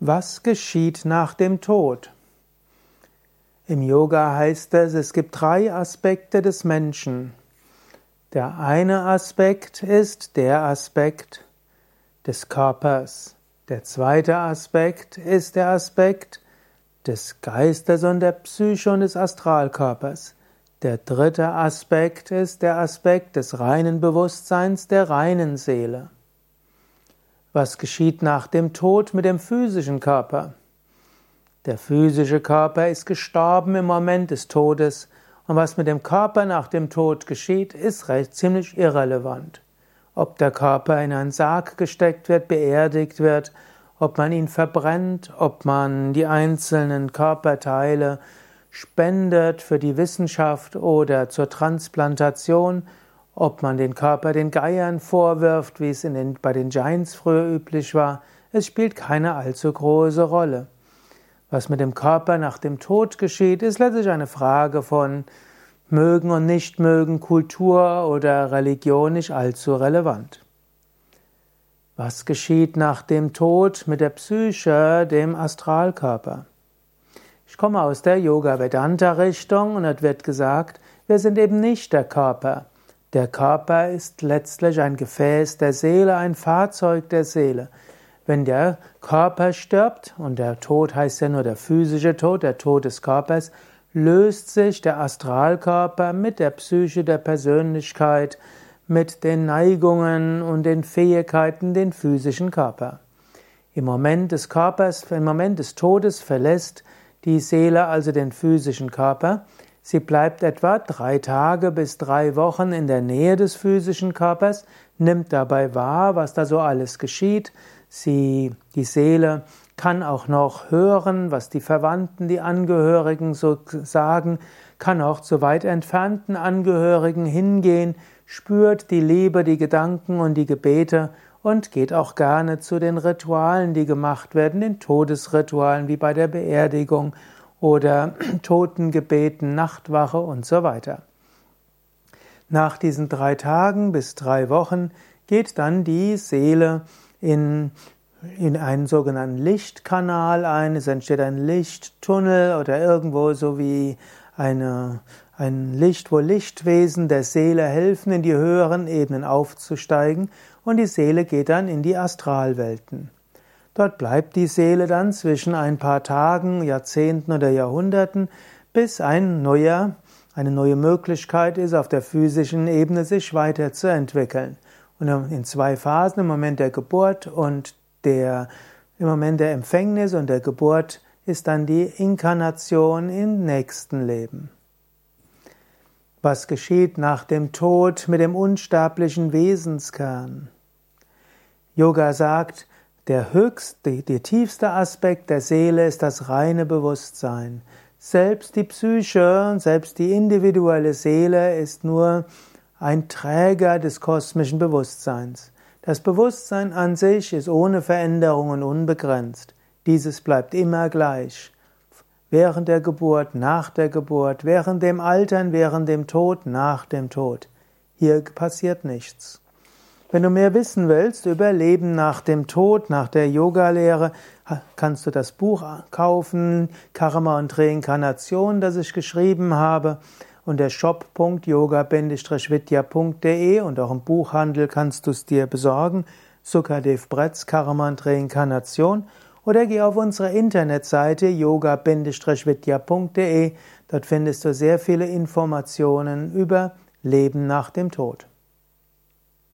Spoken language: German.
Was geschieht nach dem Tod? Im Yoga heißt es, es gibt drei Aspekte des Menschen. Der eine Aspekt ist der Aspekt des Körpers. Der zweite Aspekt ist der Aspekt des Geistes und der Psyche und des Astralkörpers. Der dritte Aspekt ist der Aspekt des reinen Bewusstseins, der reinen Seele. Was geschieht nach dem Tod mit dem physischen Körper? Der physische Körper ist gestorben im Moment des Todes und was mit dem Körper nach dem Tod geschieht, ist recht ziemlich irrelevant. Ob der Körper in einen Sarg gesteckt wird, beerdigt wird, ob man ihn verbrennt, ob man die einzelnen Körperteile spendet für die Wissenschaft oder zur Transplantation ob man den Körper den Geiern vorwirft, wie es den, bei den Giants früher üblich war, es spielt keine allzu große Rolle. Was mit dem Körper nach dem Tod geschieht, ist letztlich eine Frage von mögen und nicht mögen, Kultur oder Religion nicht allzu relevant. Was geschieht nach dem Tod mit der Psyche, dem Astralkörper? Ich komme aus der Yoga Vedanta Richtung und es wird gesagt, wir sind eben nicht der Körper. Der Körper ist letztlich ein Gefäß der Seele, ein Fahrzeug der Seele. Wenn der Körper stirbt, und der Tod heißt ja nur der physische Tod, der Tod des Körpers, löst sich der Astralkörper mit der Psyche der Persönlichkeit, mit den Neigungen und den Fähigkeiten den physischen Körper. Im Moment des Körpers, im Moment des Todes verlässt die Seele also den physischen Körper Sie bleibt etwa drei Tage bis drei Wochen in der Nähe des physischen Körpers, nimmt dabei wahr, was da so alles geschieht. Sie, die Seele kann auch noch hören, was die Verwandten, die Angehörigen so sagen, kann auch zu weit entfernten Angehörigen hingehen, spürt die Liebe, die Gedanken und die Gebete und geht auch gerne zu den Ritualen, die gemacht werden, den Todesritualen wie bei der Beerdigung oder Totengebeten, Nachtwache und so weiter. Nach diesen drei Tagen bis drei Wochen geht dann die Seele in, in einen sogenannten Lichtkanal ein. Es entsteht ein Lichttunnel oder irgendwo so wie eine, ein Licht, wo Lichtwesen der Seele helfen, in die höheren Ebenen aufzusteigen und die Seele geht dann in die Astralwelten. Dort bleibt die Seele dann zwischen ein paar Tagen, Jahrzehnten oder Jahrhunderten, bis ein neuer, eine neue Möglichkeit ist, auf der physischen Ebene sich weiterzuentwickeln. Und in zwei Phasen, im Moment der Geburt und der, im Moment der Empfängnis und der Geburt, ist dann die Inkarnation im nächsten Leben. Was geschieht nach dem Tod mit dem unsterblichen Wesenskern? Yoga sagt, der höchste, der tiefste Aspekt der Seele ist das reine Bewusstsein. Selbst die Psyche, selbst die individuelle Seele ist nur ein Träger des kosmischen Bewusstseins. Das Bewusstsein an sich ist ohne Veränderungen unbegrenzt. Dieses bleibt immer gleich. Während der Geburt, nach der Geburt, während dem Altern, während dem Tod, nach dem Tod. Hier passiert nichts. Wenn du mehr wissen willst über Leben nach dem Tod, nach der Yoga-Lehre, kannst du das Buch kaufen, Karma und Reinkarnation, das ich geschrieben habe, unter shop.yoga-vidya.de und auch im Buchhandel kannst du es dir besorgen, Sukadev Bretz, Karma und Reinkarnation, oder geh auf unsere Internetseite yoga-vidya.de, dort findest du sehr viele Informationen über Leben nach dem Tod.